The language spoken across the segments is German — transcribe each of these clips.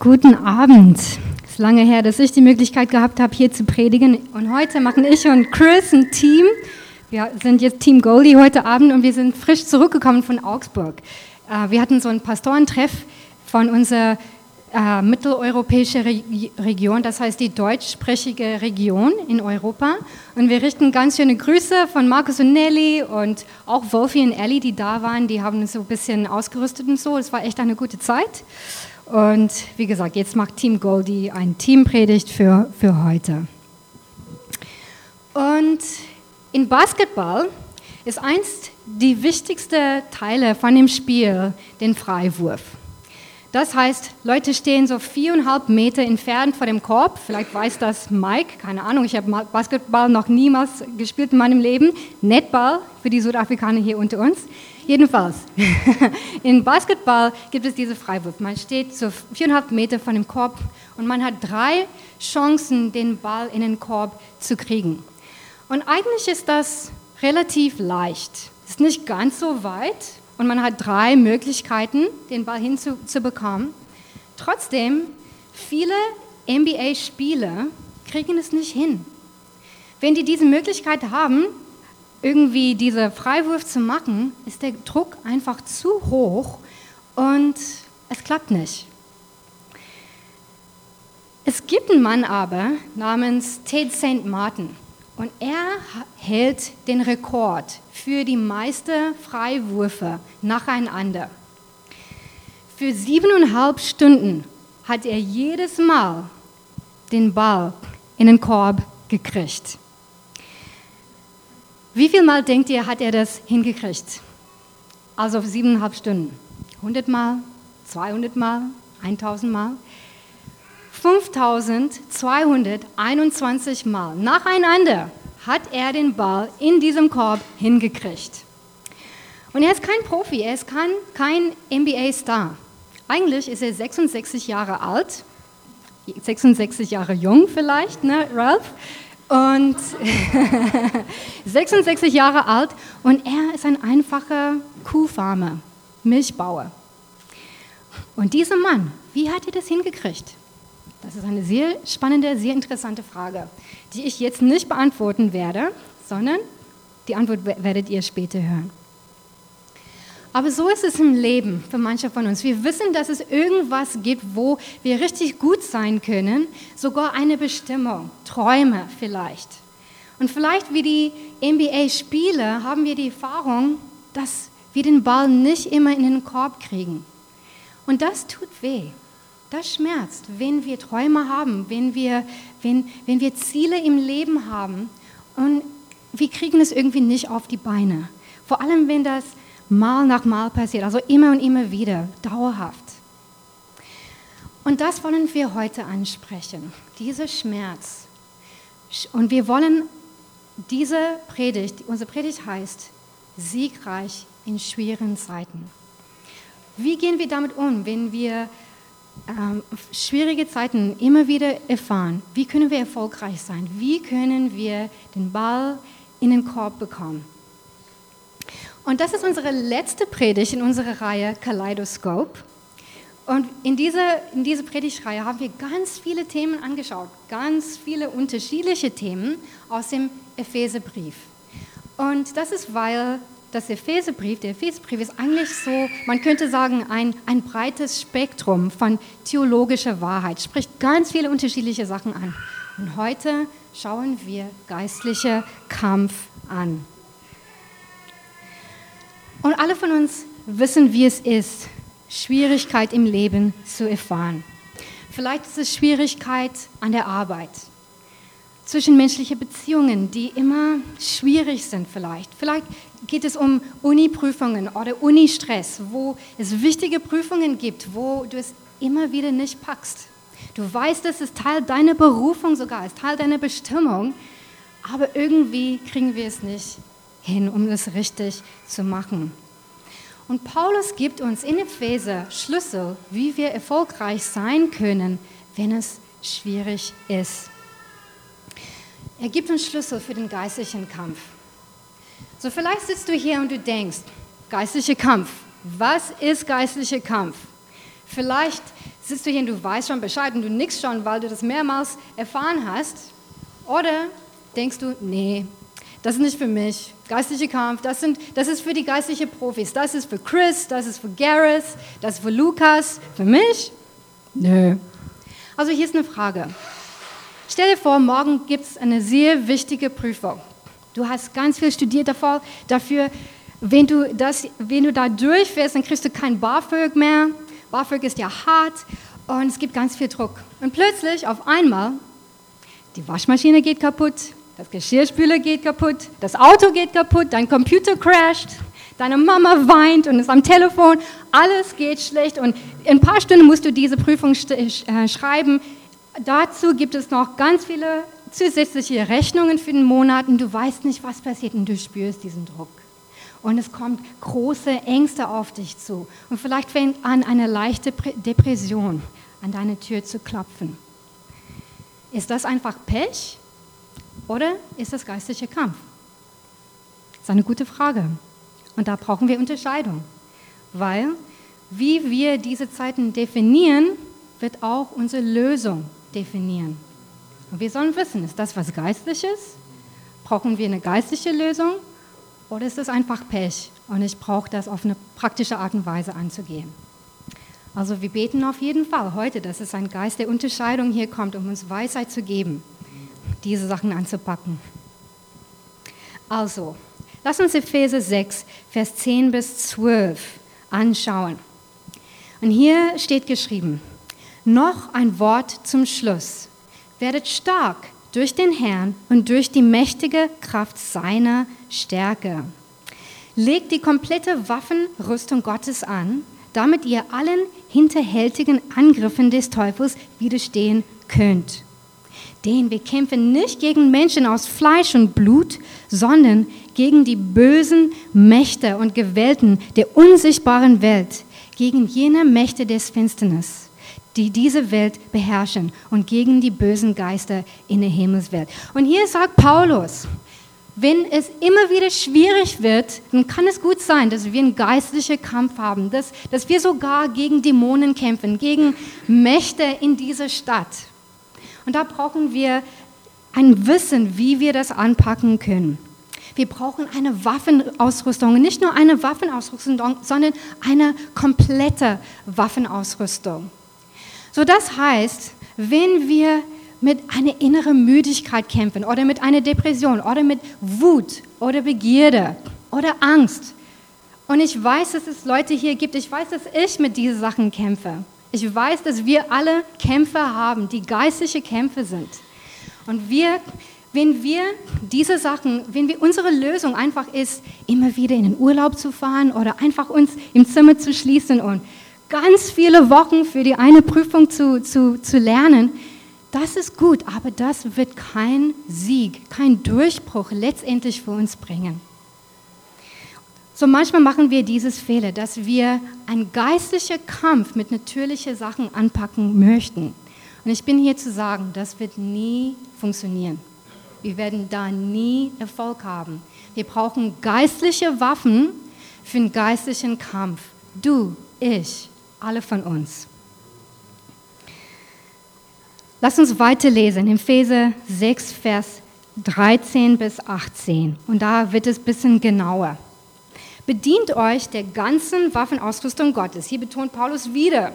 Guten Abend. Es ist lange her, dass ich die Möglichkeit gehabt habe, hier zu predigen. Und heute machen ich und Chris ein Team. Wir sind jetzt Team Goldie heute Abend und wir sind frisch zurückgekommen von Augsburg. Äh, wir hatten so einen Pastorentreff von unserer äh, mitteleuropäischen Region, das heißt die deutschsprachige Region in Europa. Und wir richten ganz schöne Grüße von Markus und Nelly und auch Wolfi und Ellie, die da waren. Die haben uns so ein bisschen ausgerüstet und so. Es war echt eine gute Zeit. Und wie gesagt, jetzt macht Team Goldie ein Teampredigt für, für heute. Und in Basketball ist eins die wichtigsten Teile von dem Spiel den Freiwurf. Das heißt, Leute stehen so viereinhalb Meter entfernt vor dem Korb. Vielleicht weiß das Mike, keine Ahnung. Ich habe Basketball noch niemals gespielt in meinem Leben. Netball für die Südafrikaner hier unter uns. Jedenfalls, in Basketball gibt es diese Freiwurf. Man steht so viereinhalb Meter von dem Korb und man hat drei Chancen, den Ball in den Korb zu kriegen. Und eigentlich ist das relativ leicht. Es ist nicht ganz so weit, und man hat drei Möglichkeiten, den Ball hinzubekommen. Trotzdem, viele NBA-Spieler kriegen es nicht hin. Wenn die diese Möglichkeit haben, irgendwie diese Freiwurf zu machen, ist der Druck einfach zu hoch und es klappt nicht. Es gibt einen Mann aber namens Ted St. Martin. Und er hält den Rekord für die meisten Freiwürfe nacheinander. Für siebeneinhalb Stunden hat er jedes Mal den Ball in den Korb gekriegt. Wie viel Mal denkt ihr, hat er das hingekriegt? Also siebeneinhalb Stunden. 100 Mal, 200 Mal, 1000 Mal? 5221 Mal nacheinander hat er den Ball in diesem Korb hingekriegt. Und er ist kein Profi, er ist kein, kein NBA-Star. Eigentlich ist er 66 Jahre alt, 66 Jahre jung vielleicht, ne, Ralph? Und 66 Jahre alt und er ist ein einfacher Kuhfarmer, Milchbauer. Und dieser Mann, wie hat er das hingekriegt? Das ist eine sehr spannende, sehr interessante Frage, die ich jetzt nicht beantworten werde, sondern die Antwort werdet ihr später hören. Aber so ist es im Leben für manche von uns. Wir wissen, dass es irgendwas gibt, wo wir richtig gut sein können, sogar eine Bestimmung, Träume vielleicht. Und vielleicht wie die NBA-Spieler haben wir die Erfahrung, dass wir den Ball nicht immer in den Korb kriegen. Und das tut weh das schmerzt, wenn wir Träume haben, wenn wir, wenn, wenn wir Ziele im Leben haben und wir kriegen es irgendwie nicht auf die Beine. Vor allem, wenn das mal nach mal passiert, also immer und immer wieder, dauerhaft. Und das wollen wir heute ansprechen, dieser Schmerz. Und wir wollen diese Predigt, unsere Predigt heißt, siegreich in schweren Zeiten. Wie gehen wir damit um, wenn wir ähm, schwierige Zeiten immer wieder erfahren, wie können wir erfolgreich sein? Wie können wir den Ball in den Korb bekommen? Und das ist unsere letzte Predigt in unserer Reihe Kaleidoskop. Und in dieser, in dieser Predigtreihe haben wir ganz viele Themen angeschaut, ganz viele unterschiedliche Themen aus dem Epheserbrief. Und das ist, weil das Epheserbrief, der Epheserbrief ist eigentlich so, man könnte sagen, ein, ein breites Spektrum von theologischer Wahrheit, spricht ganz viele unterschiedliche Sachen an. Und heute schauen wir geistlicher Kampf an. Und alle von uns wissen, wie es ist, Schwierigkeit im Leben zu erfahren. Vielleicht ist es Schwierigkeit an der Arbeit, zwischenmenschliche Beziehungen, die immer schwierig sind vielleicht. Vielleicht geht es um Uni-Prüfungen oder Uni-Stress, wo es wichtige Prüfungen gibt, wo du es immer wieder nicht packst. Du weißt, es ist Teil deiner Berufung sogar, ist Teil deiner Bestimmung, aber irgendwie kriegen wir es nicht hin, um es richtig zu machen. Und Paulus gibt uns in Epheser Schlüssel, wie wir erfolgreich sein können, wenn es schwierig ist. Er gibt uns Schlüssel für den geistlichen Kampf. So vielleicht sitzt du hier und du denkst, geistlicher Kampf. Was ist geistlicher Kampf? Vielleicht Sitzt du hier und du weißt schon Bescheid und du nix schon, weil du das mehrmals erfahren hast? Oder denkst du, nee, das ist nicht für mich. Geistliche Kampf, das, sind, das ist für die geistlichen Profis. Das ist für Chris, das ist für Gareth, das ist für Lukas. Für mich? Nö. Also hier ist eine Frage. Stell dir vor, morgen gibt es eine sehr wichtige Prüfung. Du hast ganz viel studiert davor, dafür, wenn du, das, wenn du da durchfährst, dann kriegst du kein BAföG mehr. BAföG ist ja hart und es gibt ganz viel Druck. Und plötzlich, auf einmal, die Waschmaschine geht kaputt, das Geschirrspüler geht kaputt, das Auto geht kaputt, dein Computer crasht, deine Mama weint und ist am Telefon, alles geht schlecht und in ein paar Stunden musst du diese Prüfung äh, schreiben. Dazu gibt es noch ganz viele zusätzliche Rechnungen für den Monat und du weißt nicht, was passiert und du spürst diesen Druck. Und es kommt große Ängste auf dich zu. Und vielleicht fängt an, eine leichte Depression an deine Tür zu klopfen. Ist das einfach Pech oder ist das geistlicher Kampf? Das ist eine gute Frage. Und da brauchen wir Unterscheidung. Weil, wie wir diese Zeiten definieren, wird auch unsere Lösung definieren. Und wir sollen wissen, ist das was Geistliches? Brauchen wir eine geistliche Lösung? Oder ist es einfach Pech und ich brauche das auf eine praktische Art und Weise anzugehen? Also wir beten auf jeden Fall heute, dass es ein Geist der Unterscheidung hier kommt, um uns Weisheit zu geben, diese Sachen anzupacken. Also, lass uns Epheser 6, Vers 10 bis 12 anschauen. Und hier steht geschrieben, noch ein Wort zum Schluss. Werdet stark durch den Herrn und durch die mächtige Kraft seiner Stärke. Legt die komplette Waffenrüstung Gottes an, damit ihr allen hinterhältigen Angriffen des Teufels widerstehen könnt. Denn wir kämpfen nicht gegen Menschen aus Fleisch und Blut, sondern gegen die bösen Mächte und Gewalten der unsichtbaren Welt, gegen jene Mächte des Finsternis die diese Welt beherrschen und gegen die bösen Geister in der Himmelswelt. Und hier sagt Paulus, wenn es immer wieder schwierig wird, dann kann es gut sein, dass wir einen geistlichen Kampf haben, dass, dass wir sogar gegen Dämonen kämpfen, gegen Mächte in dieser Stadt. Und da brauchen wir ein Wissen, wie wir das anpacken können. Wir brauchen eine Waffenausrüstung, nicht nur eine Waffenausrüstung, sondern eine komplette Waffenausrüstung. So das heißt, wenn wir mit einer inneren Müdigkeit kämpfen oder mit einer Depression oder mit Wut oder Begierde oder Angst. Und ich weiß, dass es Leute hier gibt, ich weiß, dass ich mit diesen Sachen kämpfe. Ich weiß, dass wir alle Kämpfe haben, die geistliche Kämpfe sind. Und wir, wenn wir diese Sachen, wenn wir unsere Lösung einfach ist, immer wieder in den Urlaub zu fahren oder einfach uns im Zimmer zu schließen und ganz viele Wochen für die eine Prüfung zu, zu, zu lernen, das ist gut, aber das wird kein Sieg, kein Durchbruch letztendlich für uns bringen. So manchmal machen wir dieses Fehler, dass wir einen geistlichen Kampf mit natürlichen Sachen anpacken möchten. Und ich bin hier zu sagen, das wird nie funktionieren. Wir werden da nie Erfolg haben. Wir brauchen geistliche Waffen für einen geistlichen Kampf. Du, ich, alle von uns. Lass uns weiterlesen, in Epheser 6, Vers 13 bis 18. Und da wird es ein bisschen genauer. Bedient euch der ganzen Waffenausrüstung Gottes. Hier betont Paulus wieder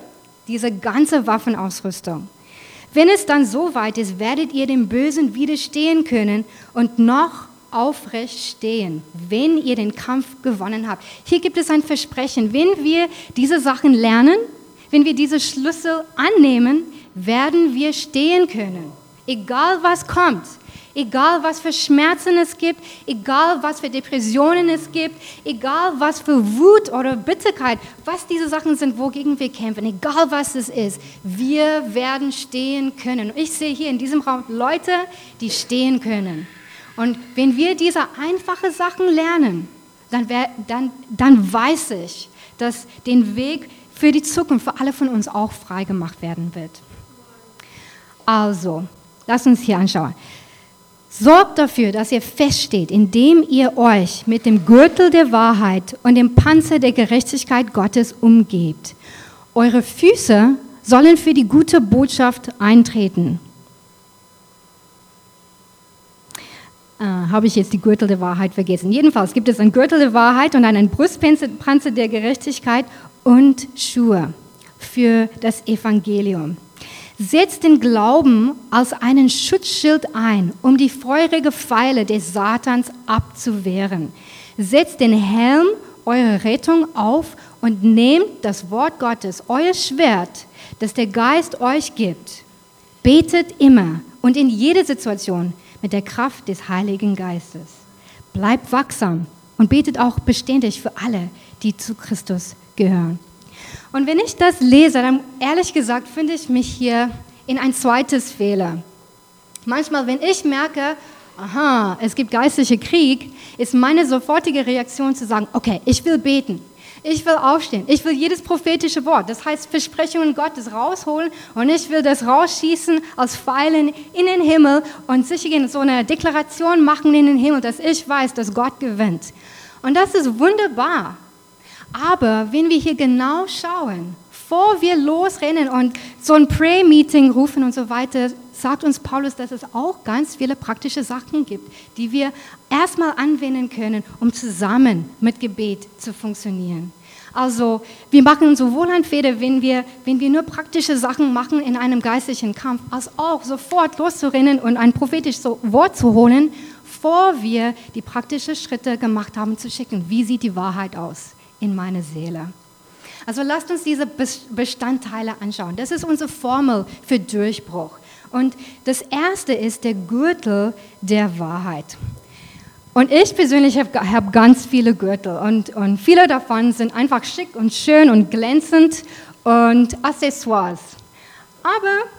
diese ganze Waffenausrüstung. Wenn es dann so weit ist, werdet ihr dem Bösen widerstehen können und noch aufrecht stehen, wenn ihr den Kampf gewonnen habt. Hier gibt es ein Versprechen. Wenn wir diese Sachen lernen, wenn wir diese Schlüssel annehmen, werden wir stehen können. Egal was kommt, egal was für Schmerzen es gibt, egal was für Depressionen es gibt, egal was für Wut oder Bitterkeit, was diese Sachen sind, wogegen wir kämpfen, egal was es ist, wir werden stehen können. Ich sehe hier in diesem Raum Leute, die stehen können. Und wenn wir diese einfachen Sachen lernen, dann, dann, dann weiß ich, dass den Weg für die Zukunft für alle von uns auch frei gemacht werden wird. Also, lasst uns hier anschauen. Sorgt dafür, dass ihr feststeht, indem ihr euch mit dem Gürtel der Wahrheit und dem Panzer der Gerechtigkeit Gottes umgebt. Eure Füße sollen für die gute Botschaft eintreten. Äh, Habe ich jetzt die Gürtel der Wahrheit vergessen? Jedenfalls gibt es einen Gürtel der Wahrheit und einen Brustpanzer der Gerechtigkeit und Schuhe für das Evangelium. Setzt den Glauben als einen Schutzschild ein, um die feurige Pfeile des Satans abzuwehren. Setzt den Helm eurer Rettung auf und nehmt das Wort Gottes, euer Schwert, das der Geist euch gibt. Betet immer und in jeder Situation mit der Kraft des Heiligen Geistes. Bleibt wachsam und betet auch beständig für alle, die zu Christus gehören. Und wenn ich das lese, dann ehrlich gesagt finde ich mich hier in ein zweites Fehler. Manchmal, wenn ich merke, aha, es gibt geistliche Krieg, ist meine sofortige Reaktion zu sagen, okay, ich will beten. Ich will aufstehen. Ich will jedes prophetische Wort, das heißt Versprechungen Gottes rausholen und ich will das rausschießen aus Pfeilen in den Himmel und sicher so eine Deklaration machen in den Himmel, dass ich weiß, dass Gott gewinnt. Und das ist wunderbar. Aber wenn wir hier genau schauen, bevor wir losrennen und so ein Pray-Meeting rufen und so weiter, sagt uns Paulus, dass es auch ganz viele praktische Sachen gibt, die wir erstmal anwenden können, um zusammen mit Gebet zu funktionieren. Also wir machen sowohl ein Fehler, wenn wir, wenn wir nur praktische Sachen machen in einem geistlichen Kampf, als auch sofort loszurennen und ein prophetisches Wort zu holen, bevor wir die praktischen Schritte gemacht haben, zu schicken. Wie sieht die Wahrheit aus in meiner Seele? Also lasst uns diese Bestandteile anschauen. Das ist unsere Formel für Durchbruch. Und das erste ist der Gürtel der Wahrheit. Und ich persönlich habe hab ganz viele Gürtel und, und viele davon sind einfach schick und schön und glänzend und Accessoires. Aber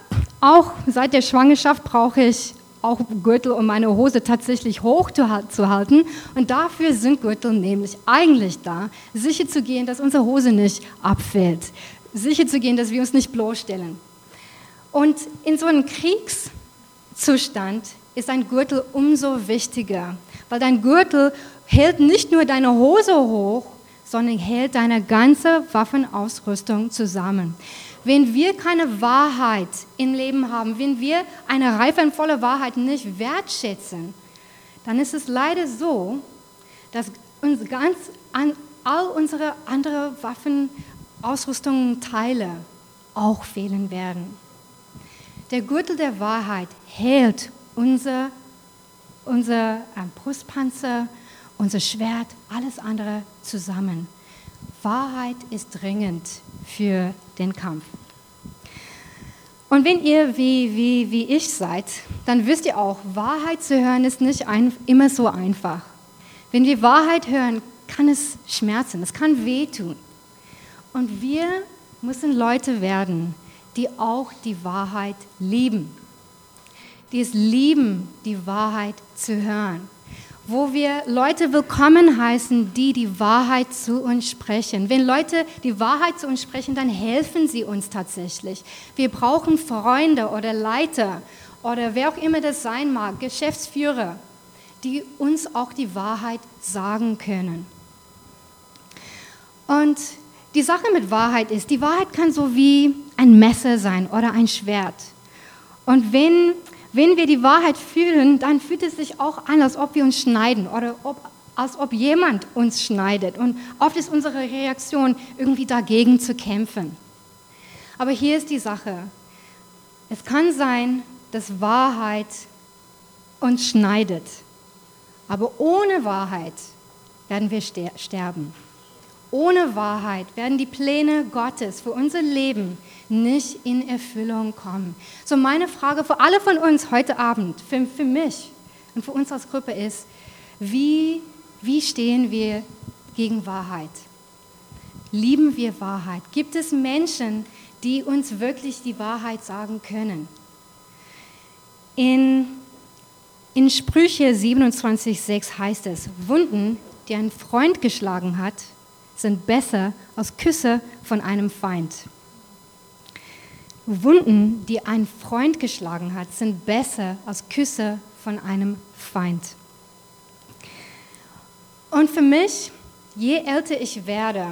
auch seit der Schwangerschaft brauche ich auch Gürtel, um meine Hose tatsächlich hoch zu halten. Und dafür sind Gürtel nämlich eigentlich da, sicher zu gehen, dass unsere Hose nicht abfällt, sicher zu gehen, dass wir uns nicht bloßstellen. Und in so einem Kriegszustand ist ein Gürtel umso wichtiger, weil dein Gürtel hält nicht nur deine Hose hoch, sondern hält deine ganze Waffenausrüstung zusammen. Wenn wir keine Wahrheit im Leben haben, wenn wir eine reifenvolle Wahrheit nicht wertschätzen, dann ist es leider so, dass uns ganz an, all unsere anderen Waffenausrüstungen Teile auch fehlen werden. Der Gürtel der Wahrheit hält unser, unser äh, Brustpanzer, unser Schwert, alles andere zusammen. Wahrheit ist dringend für den Kampf. Und wenn ihr wie, wie, wie ich seid, dann wisst ihr auch, Wahrheit zu hören ist nicht ein, immer so einfach. Wenn wir Wahrheit hören, kann es schmerzen, es kann wehtun. Und wir müssen Leute werden, die auch die Wahrheit lieben. Die es lieben, die Wahrheit zu hören wo wir Leute willkommen heißen, die die Wahrheit zu uns sprechen. Wenn Leute die Wahrheit zu uns sprechen, dann helfen sie uns tatsächlich. Wir brauchen Freunde oder Leiter oder wer auch immer das sein mag, Geschäftsführer, die uns auch die Wahrheit sagen können. Und die Sache mit Wahrheit ist, die Wahrheit kann so wie ein Messer sein oder ein Schwert. Und wenn wenn wir die Wahrheit fühlen, dann fühlt es sich auch an, als ob wir uns schneiden oder ob, als ob jemand uns schneidet. Und oft ist unsere Reaktion irgendwie dagegen zu kämpfen. Aber hier ist die Sache. Es kann sein, dass Wahrheit uns schneidet. Aber ohne Wahrheit werden wir sterben. Ohne Wahrheit werden die Pläne Gottes für unser Leben nicht in Erfüllung kommen. So meine Frage für alle von uns heute Abend, für, für mich und für uns als Gruppe ist, wie, wie stehen wir gegen Wahrheit? Lieben wir Wahrheit? Gibt es Menschen, die uns wirklich die Wahrheit sagen können? In, in Sprüche 27,6 heißt es, Wunden, die ein Freund geschlagen hat, sind besser als Küsse von einem Feind. Wunden, die ein Freund geschlagen hat, sind besser als Küsse von einem Feind. Und für mich, je älter ich werde,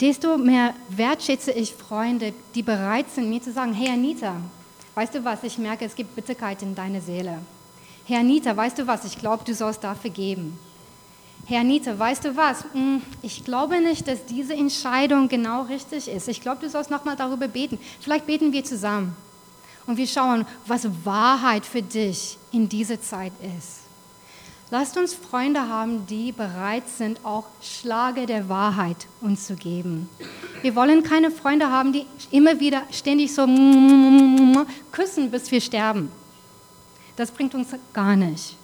desto mehr wertschätze ich Freunde, die bereit sind, mir zu sagen, hey Anita, weißt du was, ich merke, es gibt Bitterkeit in deiner Seele. Herr Anita, weißt du was, ich glaube, du sollst dafür geben. Herr Anita, weißt du was, hm, ich glaube nicht, dass diese Entscheidung genau richtig ist. Ich glaube, du sollst nochmal darüber beten. Vielleicht beten wir zusammen und wir schauen, was Wahrheit für dich in dieser Zeit ist. Lasst uns Freunde haben, die bereit sind, auch Schlage der Wahrheit uns zu geben. Wir wollen keine Freunde haben, die immer wieder ständig so küssen, bis wir sterben. Das bringt uns gar nicht.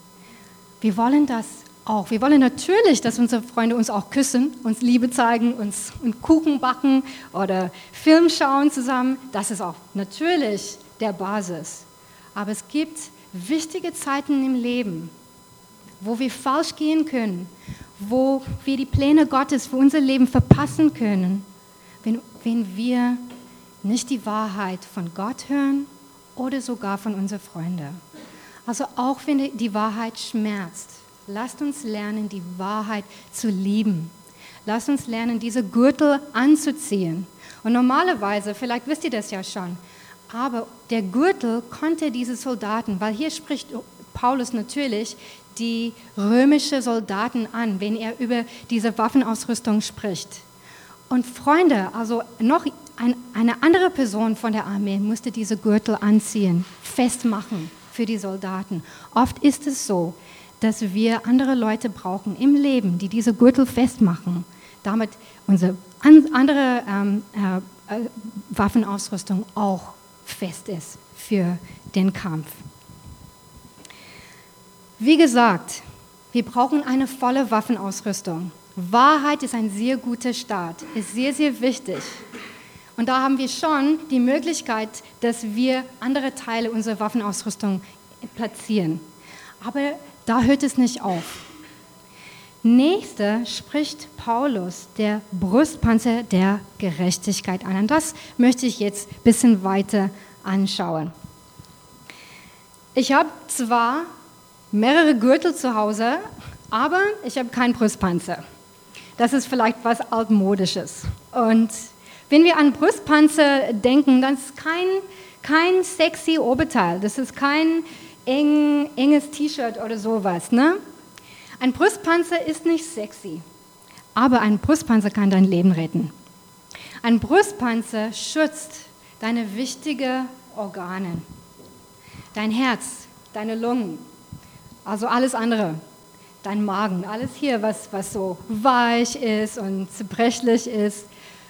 Wir wollen das auch. Wir wollen natürlich, dass unsere Freunde uns auch küssen, uns Liebe zeigen, uns einen Kuchen backen oder Film schauen zusammen. Das ist auch natürlich der Basis. Aber es gibt wichtige Zeiten im Leben, wo wir falsch gehen können, wo wir die Pläne Gottes für unser Leben verpassen können, wenn, wenn wir nicht die Wahrheit von Gott hören oder sogar von unseren Freunden. Also auch wenn die Wahrheit schmerzt, lasst uns lernen, die Wahrheit zu lieben. Lasst uns lernen, diese Gürtel anzuziehen. Und normalerweise, vielleicht wisst ihr das ja schon, aber der Gürtel konnte diese Soldaten, weil hier spricht Paulus natürlich die römische Soldaten an, wenn er über diese Waffenausrüstung spricht. Und Freunde, also noch ein, eine andere Person von der Armee musste diese Gürtel anziehen, festmachen für die Soldaten. Oft ist es so, dass wir andere Leute brauchen im Leben, die diese Gürtel festmachen, damit unsere andere ähm, äh, äh, Waffenausrüstung auch fest ist für den Kampf. Wie gesagt, wir brauchen eine volle Waffenausrüstung. Wahrheit ist ein sehr guter Start, ist sehr, sehr wichtig. Und da haben wir schon die Möglichkeit, dass wir andere Teile unserer Waffenausrüstung platzieren. Aber da hört es nicht auf. Nächster spricht Paulus der Brustpanzer der Gerechtigkeit an. Und das möchte ich jetzt ein bisschen weiter anschauen. Ich habe zwar mehrere Gürtel zu Hause, aber ich habe keinen Brustpanzer. Das ist vielleicht was altmodisches. Und wenn wir an Brustpanzer denken, dann ist kein, kein sexy Oberteil. Das ist kein eng, enges T-Shirt oder sowas. Ne? Ein Brustpanzer ist nicht sexy, aber ein Brustpanzer kann dein Leben retten. Ein Brustpanzer schützt deine wichtigen Organe, dein Herz, deine Lungen, also alles andere, dein Magen, alles hier, was, was so weich ist und zerbrechlich ist.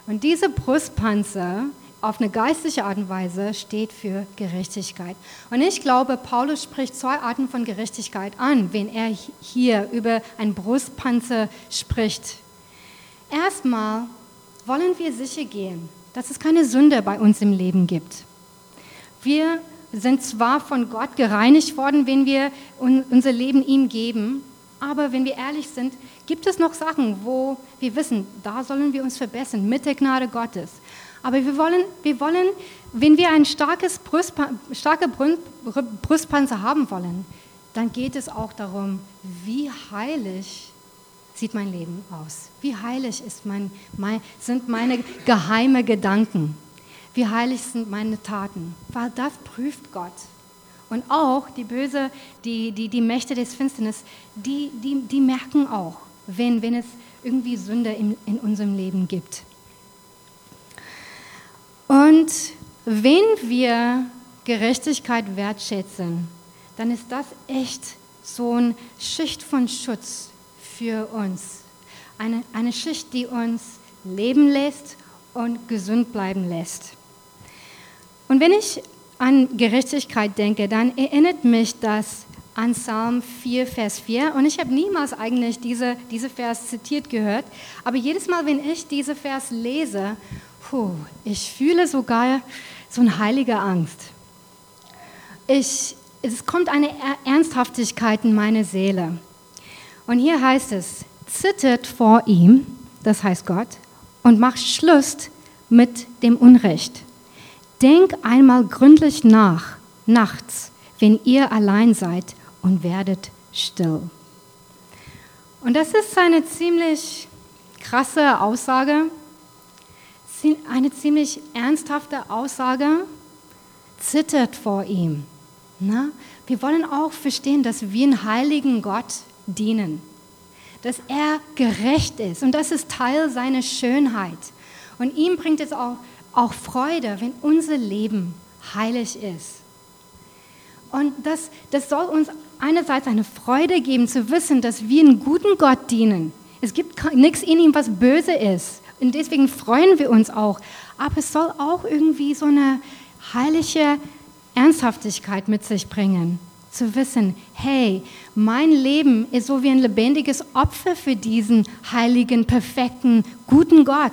Und diese Brustpanzer auf eine geistliche Art und Weise steht für Gerechtigkeit. Und ich glaube, Paulus spricht zwei Arten von Gerechtigkeit an, wenn er hier über einen Brustpanzer spricht. Erstmal wollen wir sicher gehen, dass es keine Sünde bei uns im Leben gibt. Wir sind zwar von Gott gereinigt worden, wenn wir unser Leben ihm geben, aber wenn wir ehrlich sind, gibt es noch Sachen, wo wir wissen, da sollen wir uns verbessern mit der Gnade Gottes. Aber wir wollen, wir wollen wenn wir ein starkes Brustpa starke Brustpanzer haben wollen, dann geht es auch darum, wie heilig sieht mein Leben aus? Wie heilig ist mein, mein, sind meine geheimen Gedanken? Wie heilig sind meine Taten? Weil das prüft Gott. Und auch die Böse, die, die, die Mächte des Finsternis, die, die, die merken auch, wenn, wenn es irgendwie Sünde in, in unserem Leben gibt. Und wenn wir Gerechtigkeit wertschätzen, dann ist das echt so eine Schicht von Schutz für uns. Eine, eine Schicht, die uns leben lässt und gesund bleiben lässt. Und wenn ich an Gerechtigkeit denke, dann erinnert mich das an Psalm 4, Vers 4. Und ich habe niemals eigentlich diese, diese Vers zitiert gehört. Aber jedes Mal, wenn ich diese Vers lese, puh, ich fühle sogar so eine heilige Angst. Ich, es kommt eine Ernsthaftigkeit in meine Seele. Und hier heißt es, zittert vor ihm, das heißt Gott, und macht Schluss mit dem Unrecht. Denk einmal gründlich nach, nachts, wenn ihr allein seid und werdet still. Und das ist eine ziemlich krasse Aussage, eine ziemlich ernsthafte Aussage, zittert vor ihm. Na? Wir wollen auch verstehen, dass wir einen heiligen Gott dienen, dass er gerecht ist und das ist Teil seiner Schönheit. Und ihm bringt es auch, auch Freude, wenn unser Leben heilig ist. Und das, das soll uns einerseits eine Freude geben, zu wissen, dass wir einen guten Gott dienen. Es gibt nichts in ihm, was böse ist. Und deswegen freuen wir uns auch. Aber es soll auch irgendwie so eine heilige Ernsthaftigkeit mit sich bringen. Zu wissen, hey, mein Leben ist so wie ein lebendiges Opfer für diesen heiligen, perfekten, guten Gott.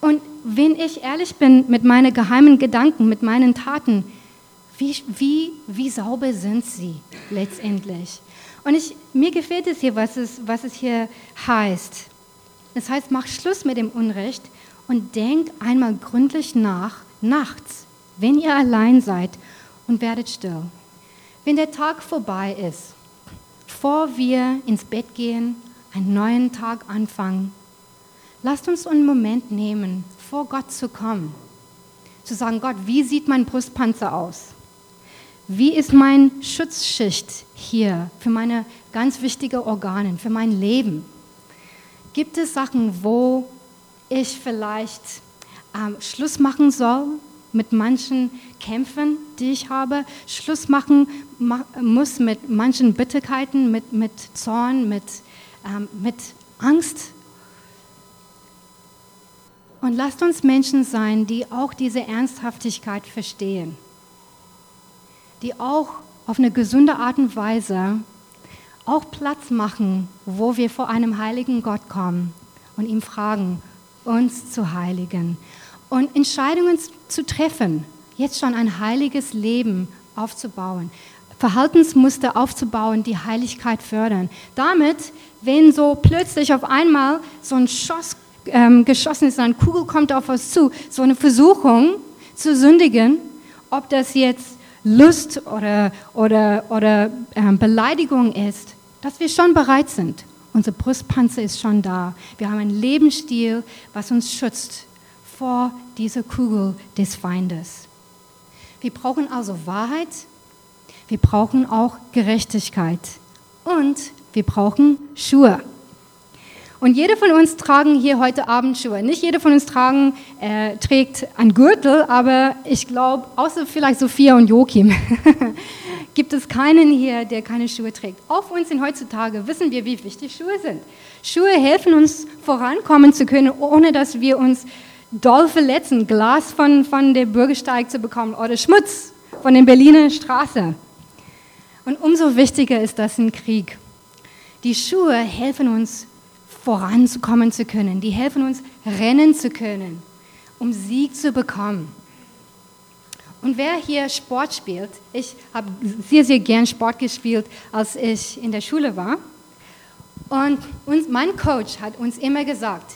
Und wenn ich ehrlich bin mit meinen geheimen Gedanken, mit meinen Taten, wie, wie, wie sauber sind sie letztendlich? Und ich, mir gefällt es hier, was es, was es hier heißt. Es heißt, mach Schluss mit dem Unrecht und denk einmal gründlich nach, nachts, wenn ihr allein seid und werdet still. Wenn der Tag vorbei ist, bevor wir ins Bett gehen, einen neuen Tag anfangen, lasst uns einen Moment nehmen, vor Gott zu kommen. Zu sagen, Gott, wie sieht mein Brustpanzer aus? Wie ist mein Schutzschicht hier für meine ganz wichtigen Organe, für mein Leben? Gibt es Sachen, wo ich vielleicht ähm, Schluss machen soll mit manchen Kämpfen, die ich habe, Schluss machen muss mit manchen Bitterkeiten, mit, mit Zorn, mit, ähm, mit Angst. Und lasst uns Menschen sein, die auch diese Ernsthaftigkeit verstehen, die auch auf eine gesunde Art und Weise auch Platz machen, wo wir vor einem heiligen Gott kommen und ihm fragen, uns zu heiligen und Entscheidungen zu treffen, jetzt schon ein heiliges Leben aufzubauen, Verhaltensmuster aufzubauen, die Heiligkeit fördern. Damit, wenn so plötzlich auf einmal so ein Schoss ähm, geschossen ist, eine Kugel kommt auf uns zu, so eine Versuchung zu sündigen, ob das jetzt Lust oder, oder, oder ähm, Beleidigung ist, dass wir schon bereit sind. Unser Brustpanzer ist schon da. Wir haben einen Lebensstil, was uns schützt vor dieser Kugel des Feindes. Wir brauchen also Wahrheit, wir brauchen auch Gerechtigkeit und wir brauchen Schuhe. Und jeder von uns tragen hier heute Abend Schuhe. Nicht jeder von uns tragen, äh, trägt einen Gürtel, aber ich glaube, außer vielleicht Sophia und Joachim, gibt es keinen hier, der keine Schuhe trägt. Auf uns sind heutzutage wissen wir, wie wichtig Schuhe sind. Schuhe helfen uns vorankommen zu können, ohne dass wir uns doll verletzen, Glas von, von der Bürgersteig zu bekommen oder Schmutz von der Berliner Straße. Und umso wichtiger ist das im Krieg. Die Schuhe helfen uns voranzukommen zu können. Die helfen uns, rennen zu können, um Sieg zu bekommen. Und wer hier Sport spielt, ich habe sehr, sehr gern Sport gespielt, als ich in der Schule war. Und uns, mein Coach hat uns immer gesagt,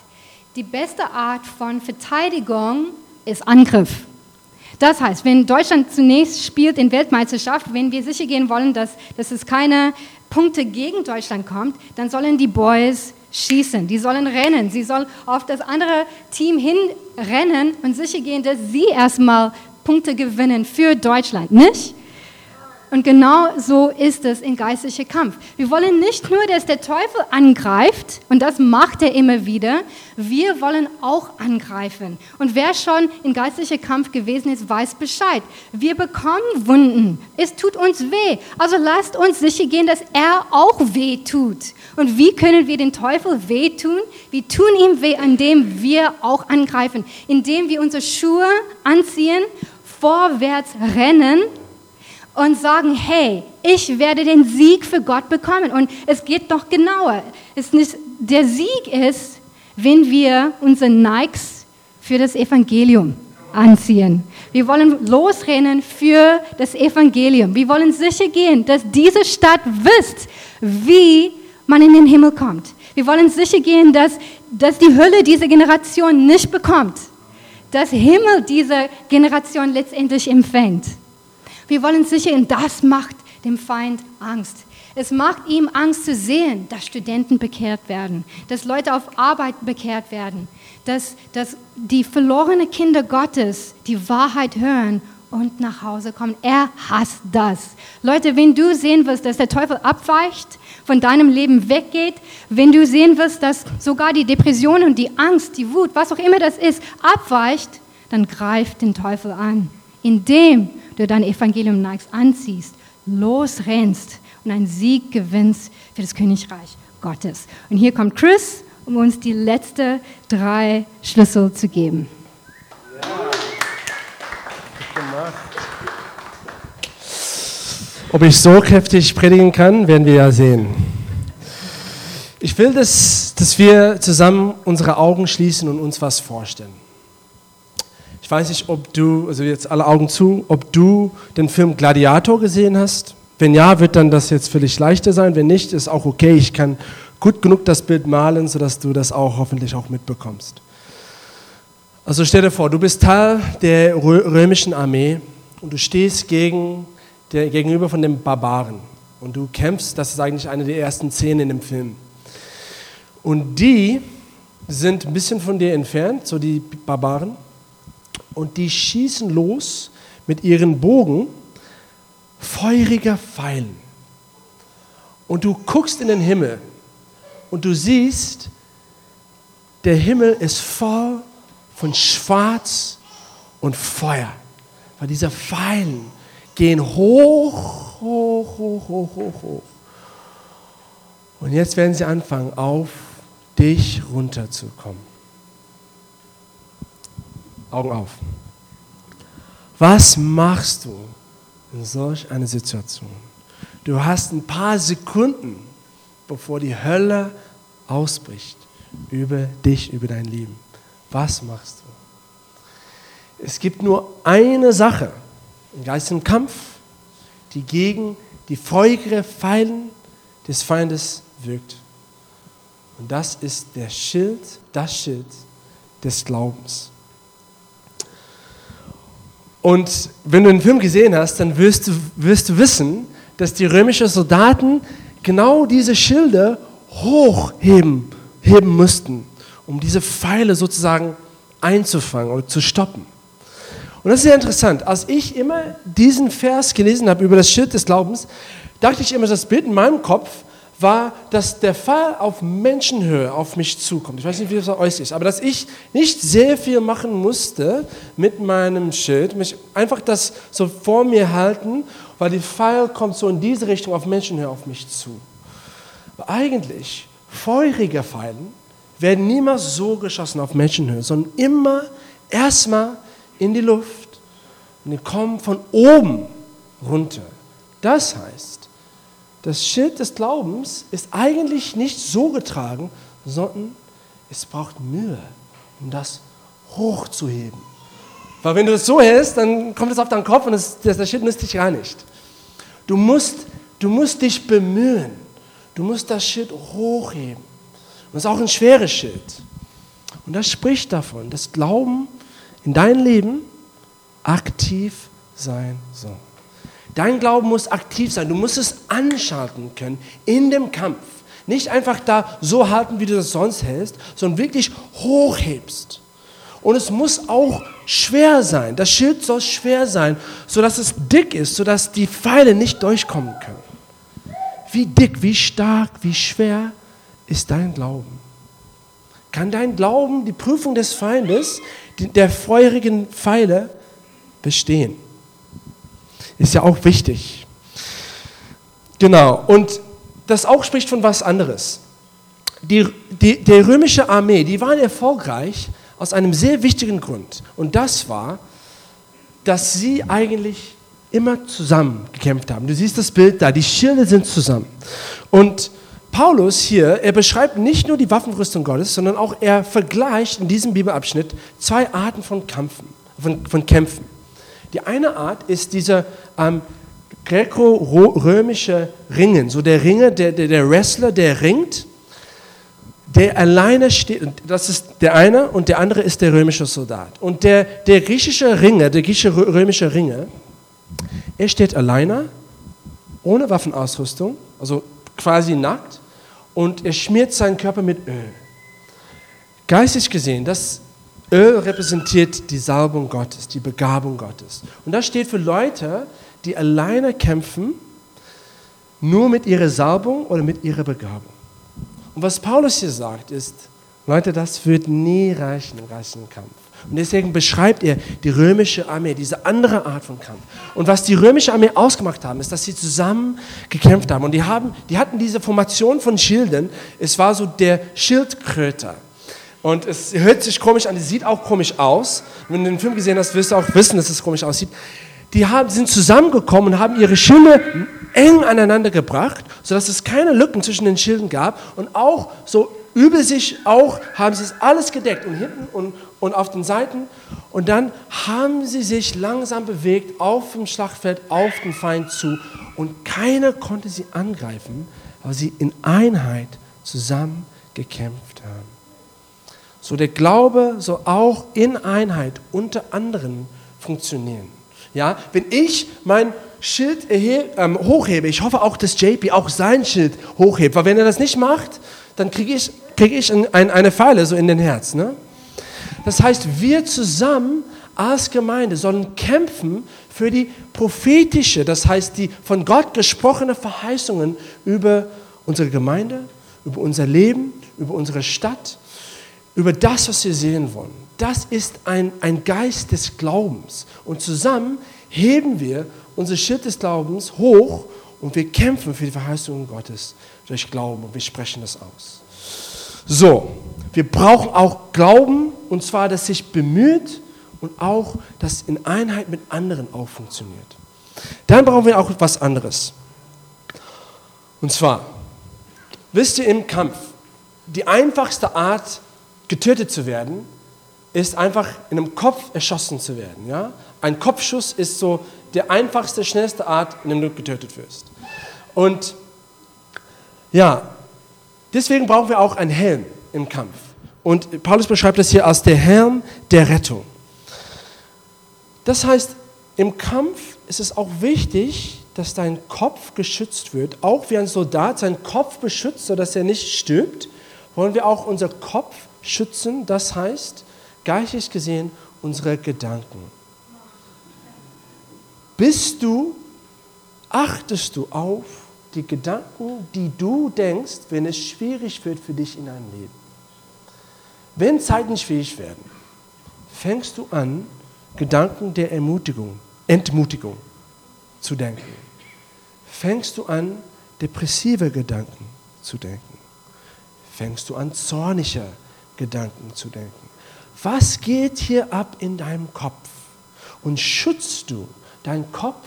die beste Art von Verteidigung ist Angriff. Das heißt, wenn Deutschland zunächst spielt in Weltmeisterschaft, wenn wir sicher gehen wollen, dass, dass es keine Punkte gegen Deutschland kommt, dann sollen die Boys schießen, die sollen rennen, sie sollen auf das andere Team hinrennen und sicher gehen, dass sie erstmal Punkte gewinnen für Deutschland, nicht? Und genau so ist es in geistlicher Kampf. Wir wollen nicht nur, dass der Teufel angreift, und das macht er immer wieder, wir wollen auch angreifen. Und wer schon in geistlicher Kampf gewesen ist, weiß Bescheid. Wir bekommen Wunden. Es tut uns weh. Also lasst uns sicher gehen, dass er auch weh tut. Und wie können wir den Teufel wehtun? Wir tun ihm weh, indem wir auch angreifen, indem wir unsere Schuhe anziehen, vorwärts rennen und sagen, hey, ich werde den Sieg für Gott bekommen. Und es geht noch genauer. Es nicht, der Sieg ist, wenn wir unsere Nikes für das Evangelium anziehen. Wir wollen losrennen für das Evangelium. Wir wollen sicher gehen, dass diese Stadt wisst, wie man in den Himmel kommt. Wir wollen sicher gehen, dass, dass die Hölle diese Generation nicht bekommt. Dass Himmel diese Generation letztendlich empfängt. Wir wollen sicher, und das macht dem Feind Angst. Es macht ihm Angst zu sehen, dass Studenten bekehrt werden, dass Leute auf Arbeit bekehrt werden, dass, dass die verlorenen Kinder Gottes die Wahrheit hören und nach Hause kommen. Er hasst das. Leute, wenn du sehen wirst, dass der Teufel abweicht, von deinem Leben weggeht, wenn du sehen wirst, dass sogar die Depression und die Angst, die Wut, was auch immer das ist, abweicht, dann greif den Teufel an, indem du dein Evangelium neigst, anziehst, losrennst und einen Sieg gewinnst für das Königreich Gottes. Und hier kommt Chris, um uns die letzten drei Schlüssel zu geben. Ob ich so kräftig predigen kann, werden wir ja sehen. Ich will, dass, dass wir zusammen unsere Augen schließen und uns was vorstellen. Ich weiß nicht, ob du, also jetzt alle Augen zu, ob du den Film Gladiator gesehen hast. Wenn ja, wird dann das jetzt dich leichter sein. Wenn nicht, ist auch okay. Ich kann gut genug das Bild malen, sodass du das auch hoffentlich auch mitbekommst. Also stell dir vor, du bist Teil der römischen Armee und du stehst gegen, der, gegenüber von den Barbaren. Und du kämpfst, das ist eigentlich eine der ersten Szenen in dem Film. Und die sind ein bisschen von dir entfernt, so die Barbaren, und die schießen los mit ihren Bogen feuriger Pfeilen. Und du guckst in den Himmel und du siehst, der Himmel ist voll von Schwarz und Feuer. Weil diese Pfeilen gehen hoch, hoch, hoch, hoch, hoch, hoch. Und jetzt werden sie anfangen, auf dich runterzukommen. Augen auf. Was machst du in solch einer Situation? Du hast ein paar Sekunden, bevor die Hölle ausbricht über dich, über dein Leben. Was machst du? Es gibt nur eine Sache im geistigen Kampf, die gegen die feurige Pfeilen des Feindes wirkt. Und das ist der Schild, das Schild des Glaubens. Und wenn du den Film gesehen hast, dann wirst du, wirst du wissen, dass die römischen Soldaten genau diese Schilde hochheben heben mussten, um diese Pfeile sozusagen einzufangen oder zu stoppen. Und das ist sehr interessant. Als ich immer diesen Vers gelesen habe über das Schild des Glaubens, dachte ich immer, das Bild in meinem Kopf war, dass der Fall auf Menschenhöhe auf mich zukommt. Ich weiß nicht, wie das bei euch ist, aber dass ich nicht sehr viel machen musste mit meinem Schild, mich einfach das so vor mir halten, weil die Pfeil kommt so in diese Richtung auf Menschenhöhe auf mich zu. Aber eigentlich, feurige Pfeilen werden niemals so geschossen auf Menschenhöhe, sondern immer erstmal in die Luft und die kommen von oben runter. Das heißt, das Schild des Glaubens ist eigentlich nicht so getragen, sondern es braucht Mühe, um das hochzuheben. Weil wenn du es so hältst, dann kommt es auf deinen Kopf und das, das Schild nützt dich gar nicht. Du musst, du musst dich bemühen. Du musst das Schild hochheben. Und das ist auch ein schweres Schild. Und das spricht davon, dass Glauben in dein Leben aktiv sein soll. Dein Glauben muss aktiv sein. Du musst es anschalten können in dem Kampf. Nicht einfach da so halten, wie du das sonst hältst, sondern wirklich hochhebst. Und es muss auch schwer sein. Das Schild soll schwer sein, sodass es dick ist, sodass die Pfeile nicht durchkommen können. Wie dick, wie stark, wie schwer ist dein Glauben? Kann dein Glauben die Prüfung des Feindes, der feurigen Pfeile, bestehen? Ist ja auch wichtig. Genau, und das auch spricht von was anderes. Die, die, die römische Armee, die waren erfolgreich aus einem sehr wichtigen Grund. Und das war, dass sie eigentlich immer zusammen gekämpft haben. Du siehst das Bild da, die Schilde sind zusammen. Und Paulus hier, er beschreibt nicht nur die Waffenrüstung Gottes, sondern auch er vergleicht in diesem Bibelabschnitt zwei Arten von Kämpfen. Von, von Kämpfen. Die eine Art ist dieser ähm, greco-römische Ringen, so der Ringer, der, der, der Wrestler, der ringt, der alleine steht, das ist der eine und der andere ist der römische Soldat. Und der, der griechische Ringer, der griechische römische Ringer, er steht alleine, ohne Waffenausrüstung also quasi nackt, und er schmiert seinen Körper mit Öl. Geistig gesehen, das Öl repräsentiert die Salbung Gottes, die Begabung Gottes. Und das steht für Leute, die alleine kämpfen, nur mit ihrer Salbung oder mit ihrer Begabung. Und was Paulus hier sagt, ist, Leute, das wird nie reichen im geistigen Kampf. Und deswegen beschreibt er die römische Armee, diese andere Art von Kampf. Und was die römische Armee ausgemacht haben, ist, dass sie zusammen gekämpft haben. Und die, haben, die hatten diese Formation von Schilden. Es war so der Schildkröter. Und es hört sich komisch an, es sieht auch komisch aus. Wenn du den Film gesehen hast, wirst du auch wissen, dass es komisch aussieht. Die haben, sind zusammengekommen und haben ihre Schilde eng aneinander gebracht, sodass es keine Lücken zwischen den Schilden gab. Und auch so über sich auch haben sie es alles gedeckt und hinten und, und auf den Seiten. Und dann haben sie sich langsam bewegt auf dem Schlachtfeld, auf den Feind zu. Und keiner konnte sie angreifen, weil sie in Einheit zusammen gekämpft haben. So der Glaube soll auch in Einheit unter anderen funktionieren. Ja, wenn ich mein Schild ähm, hochhebe, ich hoffe auch, dass JP auch sein Schild hochhebt, weil wenn er das nicht macht, dann kriege ich, krieg ich ein, ein, eine Pfeile so in den Herz. Ne? Das heißt, wir zusammen als Gemeinde sollen kämpfen für die prophetische, das heißt die von Gott gesprochene Verheißungen über unsere Gemeinde, über unser Leben, über unsere Stadt, über das, was wir sehen wollen. Das ist ein, ein Geist des Glaubens. Und zusammen heben wir unser Schild des Glaubens hoch und wir kämpfen für die Verheißungen Gottes durch Glauben und wir sprechen das aus. So, wir brauchen auch Glauben und zwar, dass sich bemüht und auch, dass in Einheit mit anderen auch funktioniert. Dann brauchen wir auch was anderes. Und zwar, wisst ihr im Kampf, die einfachste Art, getötet zu werden, ist einfach in einem Kopf erschossen zu werden. Ja? Ein Kopfschuss ist so die einfachste, schnellste Art, in der du getötet wirst. Und ja, deswegen brauchen wir auch einen Helm im Kampf. Und Paulus beschreibt das hier als der Helm der Rettung. Das heißt, im Kampf ist es auch wichtig, dass dein Kopf geschützt wird. Auch wie ein Soldat seinen Kopf beschützt, sodass er nicht stirbt, wollen wir auch unser Kopf schützen, das heißt, geistig gesehen, unsere Gedanken. Bist du, achtest du auf die Gedanken, die du denkst, wenn es schwierig wird für dich in deinem Leben? Wenn Zeiten schwierig werden, fängst du an, Gedanken der Ermutigung, Entmutigung zu denken. Fängst du an, depressive Gedanken zu denken. Fängst du an, zornische Gedanken zu denken. Was geht hier ab in deinem Kopf? Und schützt du deinen Kopf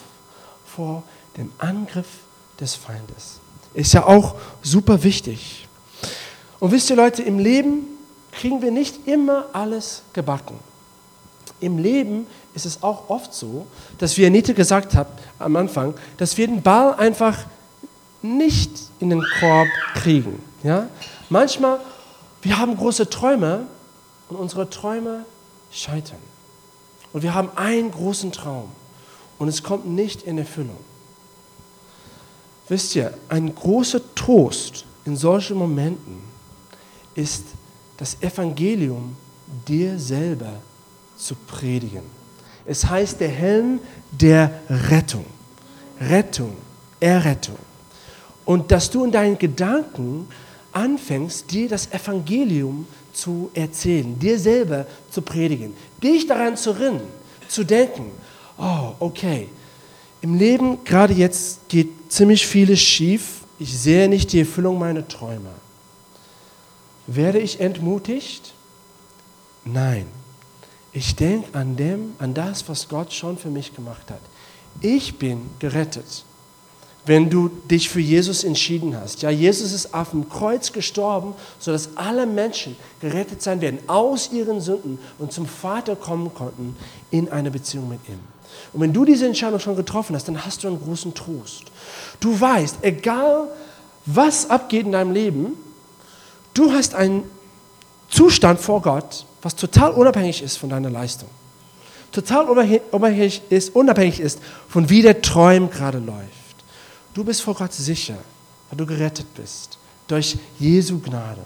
vor dem Angriff des Feindes? Ist ja auch super wichtig. Und wisst ihr Leute, im Leben kriegen wir nicht immer alles gebacken. Im Leben ist es auch oft so, dass wie Anita gesagt hat am Anfang, dass wir den Ball einfach nicht in den Korb kriegen. Ja? Manchmal wir haben große Träume und unsere Träume scheitern. Und wir haben einen großen Traum und es kommt nicht in Erfüllung. Wisst ihr, ein großer Trost in solchen Momenten ist das Evangelium dir selber zu predigen. Es heißt der Helm der Rettung. Rettung, Errettung. Und dass du in deinen Gedanken anfängst, dir das Evangelium zu erzählen, dir selber zu predigen, dich daran zu erinnern, zu denken, oh, okay, im Leben gerade jetzt geht ziemlich vieles schief, ich sehe nicht die Erfüllung meiner Träume. Werde ich entmutigt? Nein. Ich denke an dem, an das, was Gott schon für mich gemacht hat. Ich bin gerettet wenn du dich für Jesus entschieden hast. Ja, Jesus ist auf dem Kreuz gestorben, sodass alle Menschen gerettet sein werden aus ihren Sünden und zum Vater kommen konnten in eine Beziehung mit ihm. Und wenn du diese Entscheidung schon getroffen hast, dann hast du einen großen Trost. Du weißt, egal was abgeht in deinem Leben, du hast einen Zustand vor Gott, was total unabhängig ist von deiner Leistung. Total unabhängig ist, unabhängig ist von wie der Träum gerade läuft. Du bist vor Gott sicher weil du gerettet bist durch Jesu Gnade.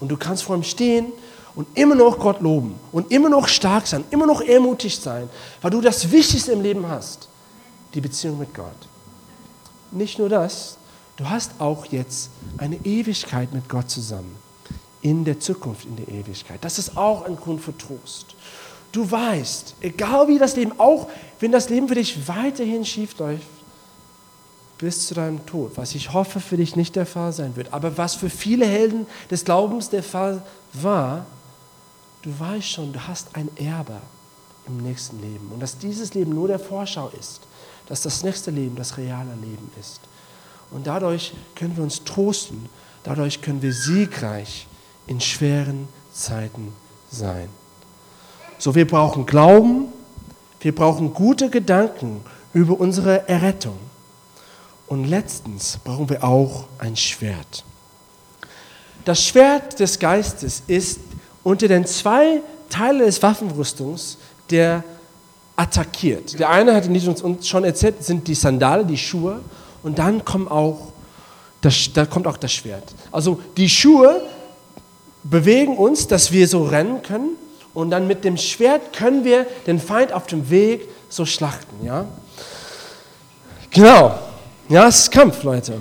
Und du kannst vor ihm stehen und immer noch Gott loben und immer noch stark sein, immer noch ermutigt sein, weil du das Wichtigste im Leben hast, die Beziehung mit Gott. Nicht nur das, du hast auch jetzt eine Ewigkeit mit Gott zusammen, in der Zukunft, in der Ewigkeit. Das ist auch ein Grund für Trost. Du weißt, egal wie das Leben, auch wenn das Leben für dich weiterhin schief läuft, bis zu deinem Tod, was ich hoffe für dich nicht der Fall sein wird, aber was für viele Helden des Glaubens der Fall war, du weißt schon, du hast ein Erbe im nächsten Leben und dass dieses Leben nur der Vorschau ist, dass das nächste Leben das reale Leben ist. Und dadurch können wir uns trosten, dadurch können wir siegreich in schweren Zeiten sein. So, wir brauchen Glauben, wir brauchen gute Gedanken über unsere Errettung. Und letztens brauchen wir auch ein Schwert. Das Schwert des Geistes ist unter den zwei Teilen des Waffenrüstungs, der attackiert. Der eine hat uns schon erzählt, sind die Sandale, die Schuhe, und dann kommt auch das, da kommt auch das Schwert. Also die Schuhe bewegen uns, dass wir so rennen können, und dann mit dem Schwert können wir den Feind auf dem Weg so schlachten. Ja? Genau. Ja, es ist Kampf, Leute.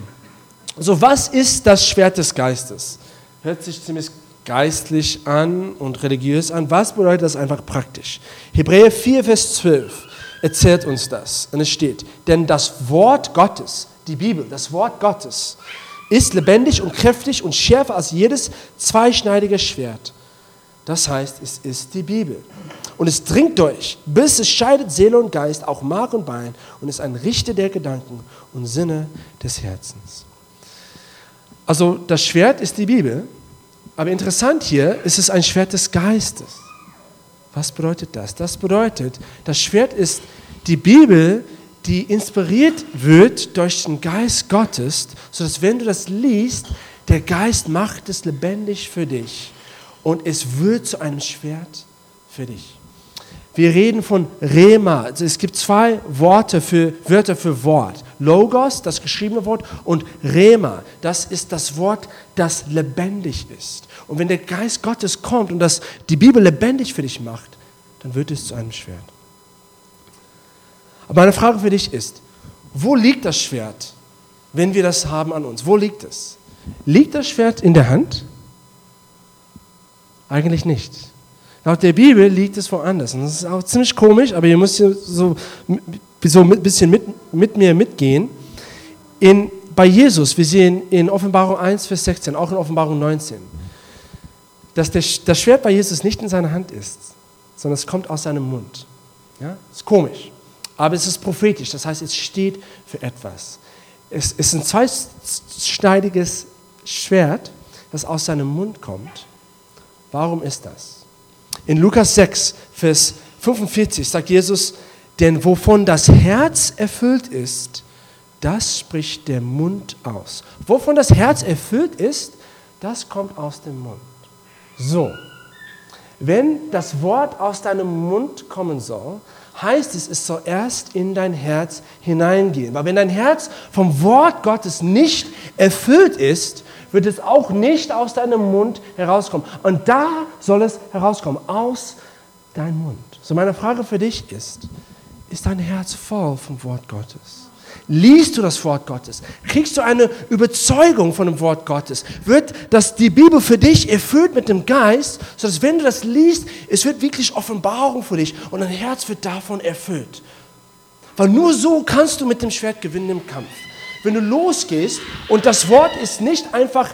So, was ist das Schwert des Geistes? Hört sich ziemlich geistlich an und religiös an. Was bedeutet das einfach praktisch? Hebräer 4, Vers 12 erzählt uns das. Und es steht, denn das Wort Gottes, die Bibel, das Wort Gottes, ist lebendig und kräftig und schärfer als jedes zweischneidige Schwert. Das heißt, es ist die Bibel. Und es dringt durch, bis es scheidet Seele und Geist, auch Mark und Bein, und ist ein Richter der Gedanken und Sinne des Herzens. Also das Schwert ist die Bibel, aber interessant hier ist es ein Schwert des Geistes. Was bedeutet das? Das bedeutet, das Schwert ist die Bibel, die inspiriert wird durch den Geist Gottes, sodass wenn du das liest, der Geist macht es lebendig für dich und es wird zu einem Schwert für dich. Wir reden von Rema. Also es gibt zwei Worte für, Wörter für Wort. Logos, das geschriebene Wort, und Rema, das ist das Wort, das lebendig ist. Und wenn der Geist Gottes kommt und das die Bibel lebendig für dich macht, dann wird es zu einem Schwert. Aber meine Frage für dich ist, wo liegt das Schwert, wenn wir das haben an uns? Wo liegt es? Liegt das Schwert in der Hand? Eigentlich nicht. Laut der Bibel liegt es woanders. Und das ist auch ziemlich komisch, aber ihr müsst hier so, so ein bisschen mit, mit mir mitgehen. In, bei Jesus, wir sehen in Offenbarung 1, Vers 16, auch in Offenbarung 19, dass der, das Schwert bei Jesus nicht in seiner Hand ist, sondern es kommt aus seinem Mund. Ja? Ist komisch. Aber es ist prophetisch, das heißt, es steht für etwas. Es ist ein zweischneidiges Schwert, das aus seinem Mund kommt Warum ist das? In Lukas 6, Vers 45 sagt Jesus, denn wovon das Herz erfüllt ist, das spricht der Mund aus. Wovon das Herz erfüllt ist, das kommt aus dem Mund. So, wenn das Wort aus deinem Mund kommen soll, heißt es, es soll erst in dein Herz hineingehen. Weil wenn dein Herz vom Wort Gottes nicht erfüllt ist, wird es auch nicht aus deinem Mund herauskommen. Und da soll es herauskommen, aus deinem Mund. So meine Frage für dich ist, ist dein Herz voll vom Wort Gottes? Liest du das Wort Gottes? Kriegst du eine Überzeugung von dem Wort Gottes? Wird das, die Bibel für dich erfüllt mit dem Geist, sodass wenn du das liest, es wird wirklich Offenbarung für dich und dein Herz wird davon erfüllt. Weil nur so kannst du mit dem Schwert gewinnen im Kampf wenn du losgehst und das Wort ist nicht einfach,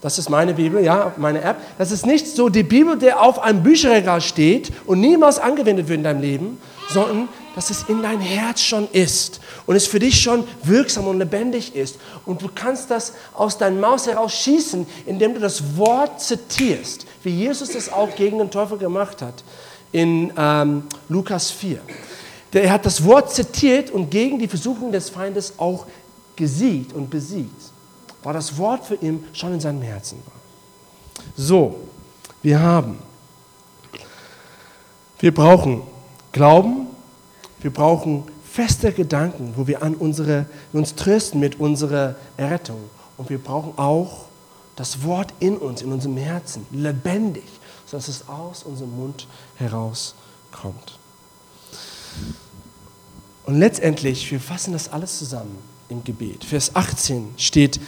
das ist meine Bibel, ja, meine App, das ist nicht so die Bibel, der auf einem Bücherregal steht und niemals angewendet wird in deinem Leben, sondern dass es in dein Herz schon ist und es für dich schon wirksam und lebendig ist. Und du kannst das aus deinem Maus heraus schießen, indem du das Wort zitierst, wie Jesus es auch gegen den Teufel gemacht hat in ähm, Lukas 4. Der, er hat das Wort zitiert und gegen die Versuchung des Feindes auch gesiegt und besiegt, weil das Wort für ihn schon in seinem Herzen war. So, wir haben, wir brauchen Glauben, wir brauchen feste Gedanken, wo wir an unsere, uns trösten mit unserer Errettung. Und wir brauchen auch das Wort in uns, in unserem Herzen, lebendig, sodass es aus unserem Mund herauskommt. Und letztendlich, wir fassen das alles zusammen im Gebet. Vers 18 steht,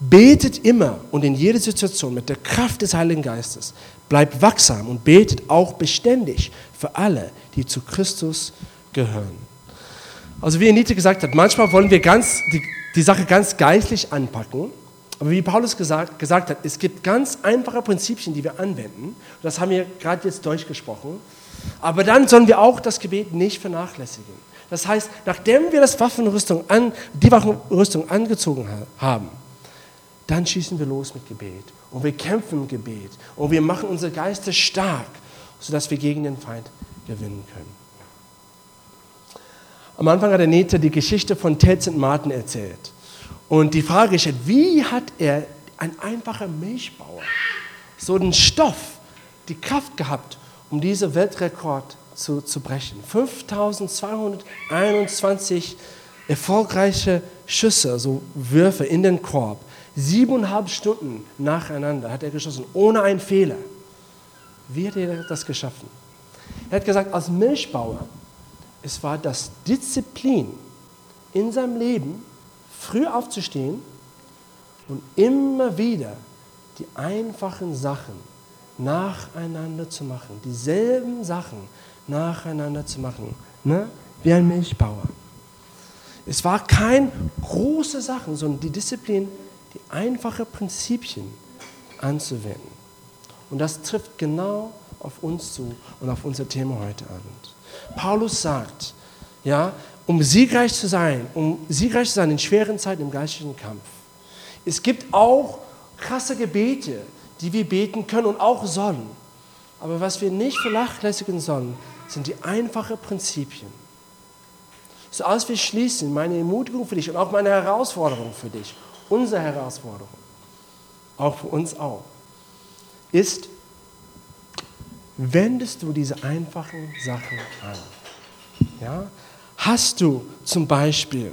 betet immer und in jeder Situation mit der Kraft des Heiligen Geistes. Bleibt wachsam und betet auch beständig für alle, die zu Christus gehören. Also wie Anita gesagt hat, manchmal wollen wir ganz, die, die Sache ganz geistlich anpacken. Aber wie Paulus gesagt, gesagt hat, es gibt ganz einfache Prinzipien, die wir anwenden. Das haben wir gerade jetzt durchgesprochen. Aber dann sollen wir auch das Gebet nicht vernachlässigen. Das heißt, nachdem wir das Waffenrüstung an, die Waffenrüstung angezogen haben, dann schießen wir los mit Gebet. Und wir kämpfen im Gebet. Und wir machen unsere Geister stark, sodass wir gegen den Feind gewinnen können. Am Anfang hat Anita die Geschichte von Ted St. Martin erzählt. Und die Frage ist, wie hat er, ein einfacher Milchbauer, so den Stoff, die Kraft gehabt, um diesen Weltrekord zu, zu brechen? 5221 erfolgreiche Schüsse, so Würfe in den Korb. Siebeneinhalb Stunden nacheinander hat er geschossen, ohne einen Fehler. Wie hat er das geschaffen? Er hat gesagt, als Milchbauer es war das Disziplin in seinem Leben, früh aufzustehen und immer wieder die einfachen Sachen nacheinander zu machen, dieselben Sachen nacheinander zu machen, ne? wie ein Milchbauer. Es war kein große Sachen, sondern die Disziplin, die einfachen Prinzipien anzuwenden. Und das trifft genau auf uns zu und auf unser Thema heute Abend. Paulus sagt, ja, um siegreich zu sein, um siegreich zu sein in schweren Zeiten im geistlichen Kampf. Es gibt auch krasse Gebete, die wir beten können und auch sollen. Aber was wir nicht vernachlässigen sollen, sind die einfachen Prinzipien. So als wir schließen, meine Ermutigung für dich und auch meine Herausforderung für dich, unsere Herausforderung, auch für uns auch, ist, wendest du diese einfachen Sachen an? Ja? Hast du zum Beispiel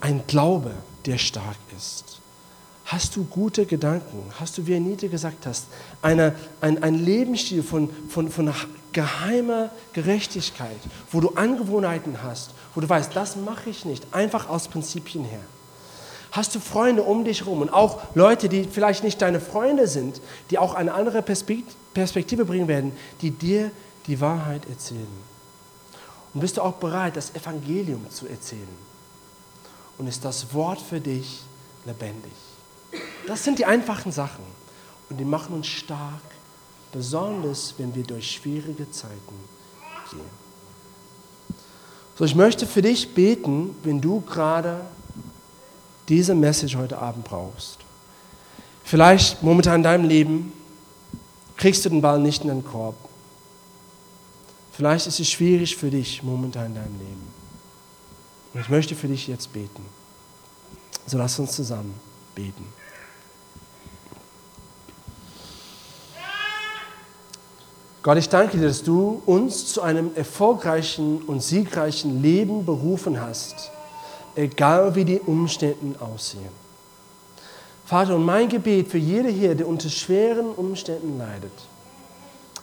einen Glaube, der stark ist? Hast du gute Gedanken? Hast du, wie Anita gesagt hast, eine, ein, ein Lebensstil von, von, von geheimer Gerechtigkeit, wo du Angewohnheiten hast, wo du weißt, das mache ich nicht, einfach aus Prinzipien her? Hast du Freunde um dich herum und auch Leute, die vielleicht nicht deine Freunde sind, die auch eine andere Perspektive bringen werden, die dir die Wahrheit erzählen? Und bist du auch bereit, das Evangelium zu erzählen? Und ist das Wort für dich lebendig? Das sind die einfachen Sachen und die machen uns stark, besonders wenn wir durch schwierige Zeiten gehen. So, ich möchte für dich beten, wenn du gerade diese Message heute Abend brauchst. Vielleicht momentan in deinem Leben kriegst du den Ball nicht in den Korb. Vielleicht ist es schwierig für dich momentan in deinem Leben. Und ich möchte für dich jetzt beten. So lass uns zusammen beten. Gott, ich danke dir, dass du uns zu einem erfolgreichen und siegreichen Leben berufen hast egal wie die Umstände aussehen. Vater, und mein Gebet für jede hier, der unter schweren Umständen leidet,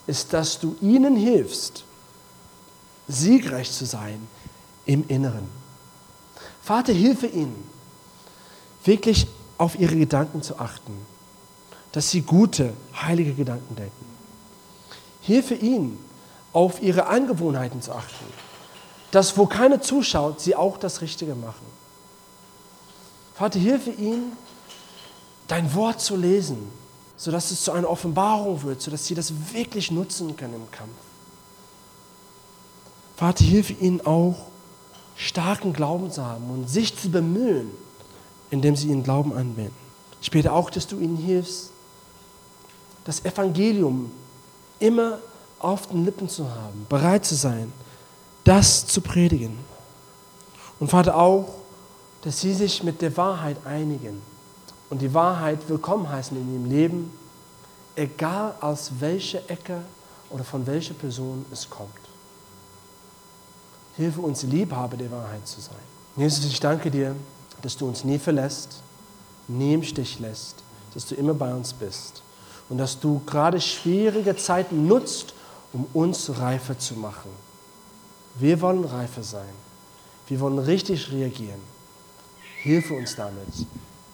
ist, dass du ihnen hilfst, siegreich zu sein im Inneren. Vater, hilfe ihnen, wirklich auf ihre Gedanken zu achten, dass sie gute, heilige Gedanken denken. Hilfe ihnen, auf ihre Angewohnheiten zu achten, dass wo keiner zuschaut, sie auch das Richtige machen. Vater, hilfe ihnen, dein Wort zu lesen, sodass es zu einer Offenbarung wird, sodass sie das wirklich nutzen können im Kampf. Vater, hilfe ihnen auch, starken Glauben zu haben und sich zu bemühen, indem sie ihren Glauben anwenden. Ich bete auch, dass du ihnen hilfst, das Evangelium immer auf den Lippen zu haben, bereit zu sein, das zu predigen. Und Vater auch, dass sie sich mit der Wahrheit einigen und die Wahrheit willkommen heißen in ihrem Leben, egal aus welcher Ecke oder von welcher Person es kommt. Hilfe uns, Liebhaber der Wahrheit zu sein. Jesus, ich danke dir, dass du uns nie verlässt, nie im Stich lässt, dass du immer bei uns bist und dass du gerade schwierige Zeiten nutzt, um uns reifer zu machen. Wir wollen reifer sein. Wir wollen richtig reagieren. Hilfe uns damit.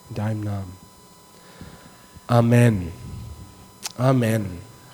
In deinem Namen. Amen. Amen.